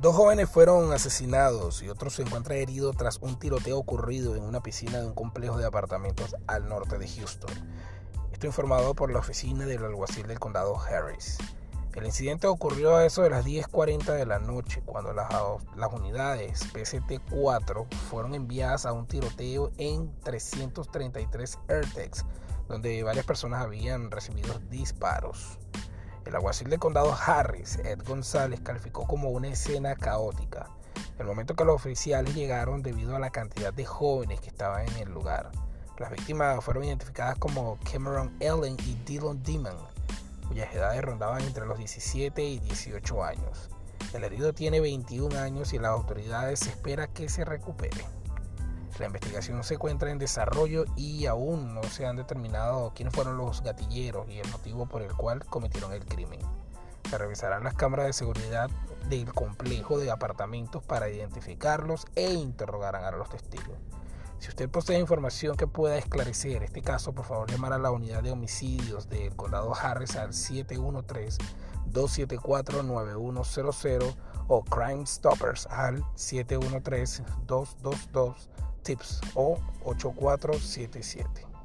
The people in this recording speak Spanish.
Dos jóvenes fueron asesinados y otro se encuentra herido tras un tiroteo ocurrido en una piscina de un complejo de apartamentos al norte de Houston. Esto informado por la oficina del alguacil del condado Harris. El incidente ocurrió a eso de las 10.40 de la noche, cuando las, unidades PCT-4 fueron enviadas a un tiroteo en 333 AirTags, donde varias personas habían recibido disparos. El alguacil del condado Harris, Ed González, calificó como una escena caótica. El momento que los oficiales llegaron debido a la cantidad de jóvenes que estaban en el lugar. Las víctimas fueron identificadas como Cameron Ellen y Dylan Demon, cuyas edades rondaban entre los 17 y 18 años. El herido tiene 21 años y las autoridades esperan que se recupere. La investigación se encuentra en desarrollo y aún no se han determinado quiénes fueron los gatilleros y el motivo por el cual cometieron el crimen. Se revisarán las cámaras de seguridad del complejo de apartamentos para identificarlos e interrogarán a los testigos. Si usted posee información que pueda esclarecer este caso, por favor llamar a la unidad de homicidios del condado Harris al 713-274-9100 o Crime Stoppers al 713-222 tips o 8477.